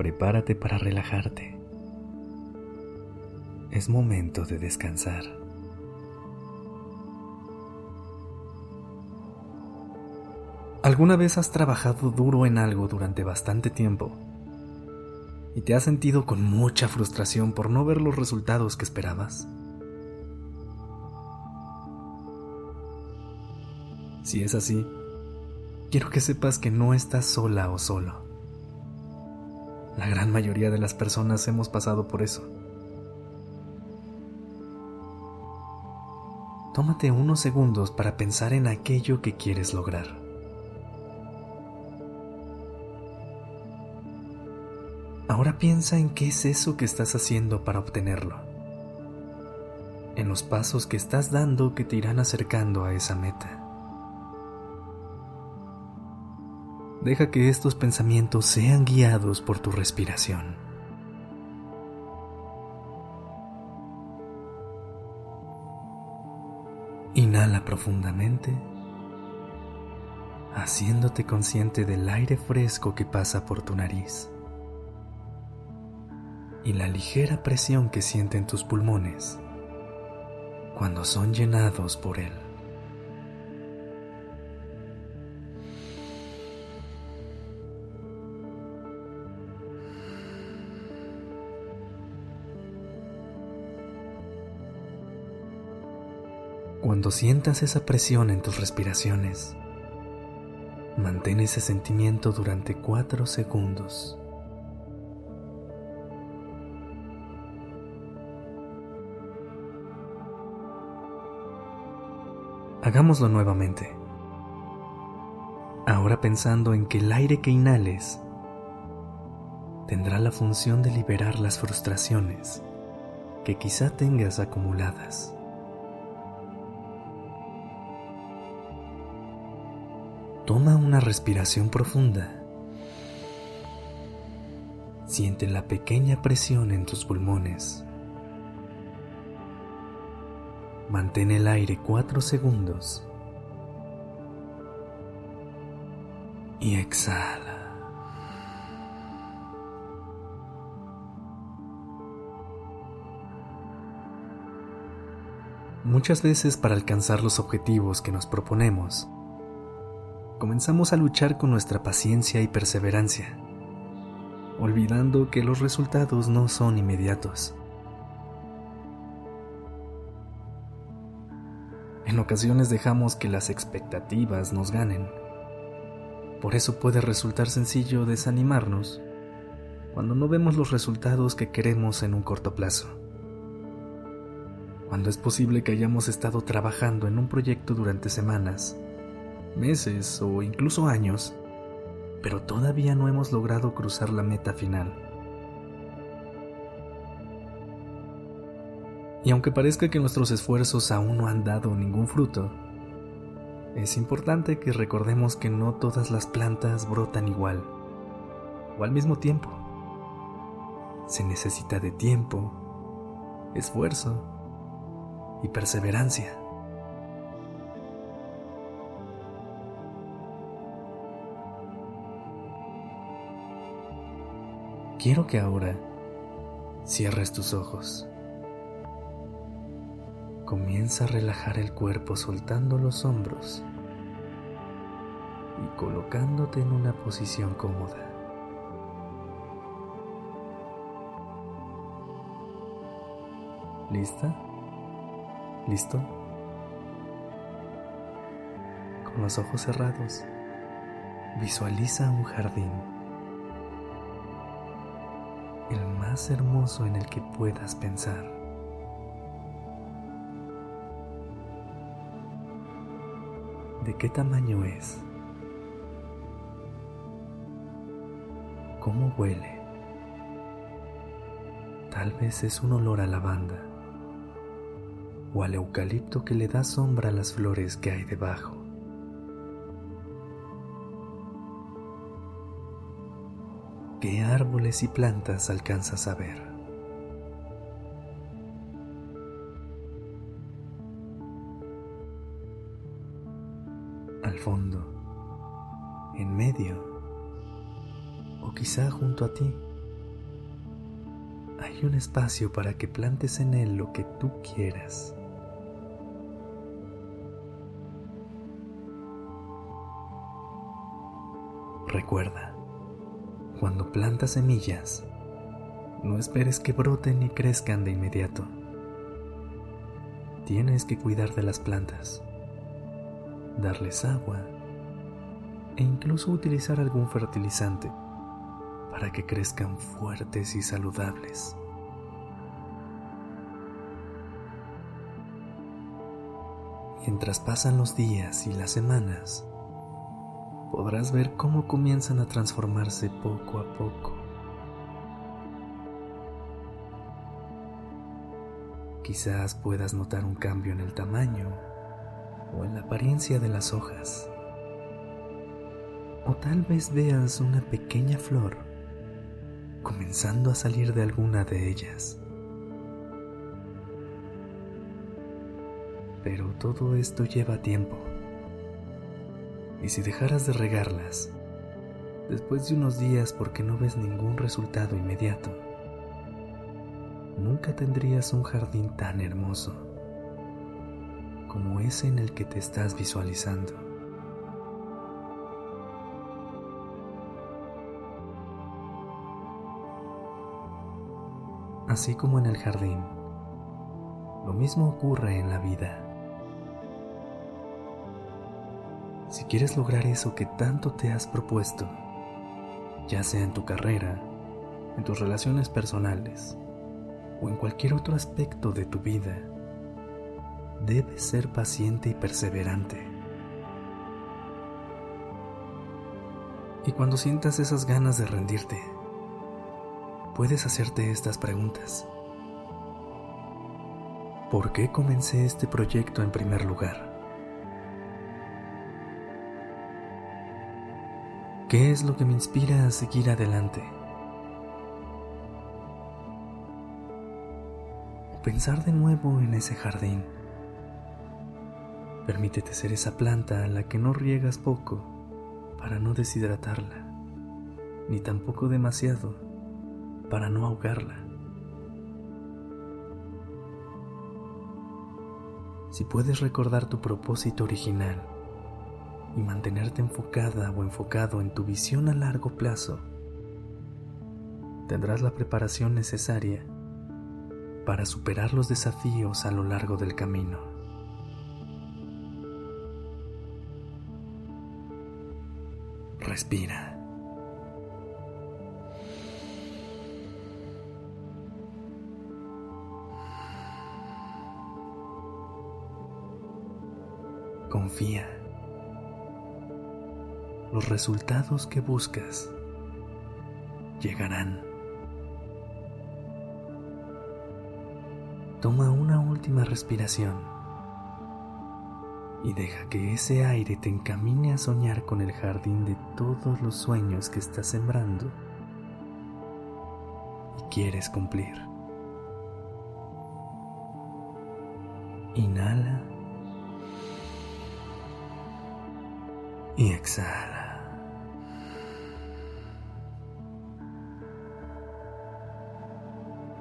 Prepárate para relajarte. Es momento de descansar. ¿Alguna vez has trabajado duro en algo durante bastante tiempo y te has sentido con mucha frustración por no ver los resultados que esperabas? Si es así, quiero que sepas que no estás sola o solo. La gran mayoría de las personas hemos pasado por eso. Tómate unos segundos para pensar en aquello que quieres lograr. Ahora piensa en qué es eso que estás haciendo para obtenerlo. En los pasos que estás dando que te irán acercando a esa meta. Deja que estos pensamientos sean guiados por tu respiración. Inhala profundamente, haciéndote consciente del aire fresco que pasa por tu nariz y la ligera presión que sienten tus pulmones cuando son llenados por él. Cuando sientas esa presión en tus respiraciones, mantén ese sentimiento durante cuatro segundos. Hagámoslo nuevamente. Ahora pensando en que el aire que inhales tendrá la función de liberar las frustraciones que quizá tengas acumuladas. Una respiración profunda. Siente la pequeña presión en tus pulmones. Mantén el aire 4 segundos y exhala. Muchas veces para alcanzar los objetivos que nos proponemos, comenzamos a luchar con nuestra paciencia y perseverancia, olvidando que los resultados no son inmediatos. En ocasiones dejamos que las expectativas nos ganen. Por eso puede resultar sencillo desanimarnos cuando no vemos los resultados que queremos en un corto plazo. Cuando es posible que hayamos estado trabajando en un proyecto durante semanas, meses o incluso años, pero todavía no hemos logrado cruzar la meta final. Y aunque parezca que nuestros esfuerzos aún no han dado ningún fruto, es importante que recordemos que no todas las plantas brotan igual o al mismo tiempo. Se necesita de tiempo, esfuerzo y perseverancia. Quiero que ahora cierres tus ojos. Comienza a relajar el cuerpo soltando los hombros y colocándote en una posición cómoda. ¿Lista? ¿Listo? Con los ojos cerrados, visualiza un jardín, más hermoso en el que puedas pensar. de qué tamaño es, cómo huele, Tal vez es un olor a lavanda o al eucalipto que le da sombra a las flores que hay debajo. ¿Qué árboles y plantas alcanzas a ver? Al fondo, en medio o quizá junto a ti hay un espacio para que plantes en él lo que tú quieras. Recuerda, cuando plantas semillas, no esperes que broten y crezcan de inmediato. Tienes que cuidar de las plantas, darles agua e incluso utilizar algún fertilizante para que crezcan fuertes y saludables. Mientras pasan los días y las semanas, podrás ver cómo comienzan a transformarse poco a poco. Quizás puedas notar un cambio en el tamaño o en la apariencia de las hojas. O tal vez veas una pequeña flor comenzando a salir de alguna de ellas. Pero todo esto lleva tiempo y si dejaras de regarlas, después de unos días porque no ves ningún resultado inmediato, nunca tendrías un jardín tan hermoso como ese en el que te estás visualizando. Así como en el jardín, lo mismo ocurre en la vida. Si quieres lograr eso que tanto te has propuesto, ya sea en tu carrera, en tus relaciones personales o en cualquier otro aspecto de tu vida, debes ser paciente y perseverante. Y cuando sientas esas ganas de rendirte, puedes hacerte estas preguntas. ¿Por qué comencé este proyecto en primer lugar? ¿Qué es lo que me inspira a seguir adelante? Pensar de nuevo en ese jardín. Permítete ser esa planta a la que no riegas poco para no deshidratarla, ni tampoco demasiado para no ahogarla. Si puedes recordar tu propósito original, y mantenerte enfocada o enfocado en tu visión a largo plazo, tendrás la preparación necesaria para superar los desafíos a lo largo del camino. Respira. Confía los resultados que buscas llegarán. Toma una última respiración y deja que ese aire te encamine a soñar con el jardín de todos los sueños que estás sembrando y quieres cumplir. Inhala y exhala.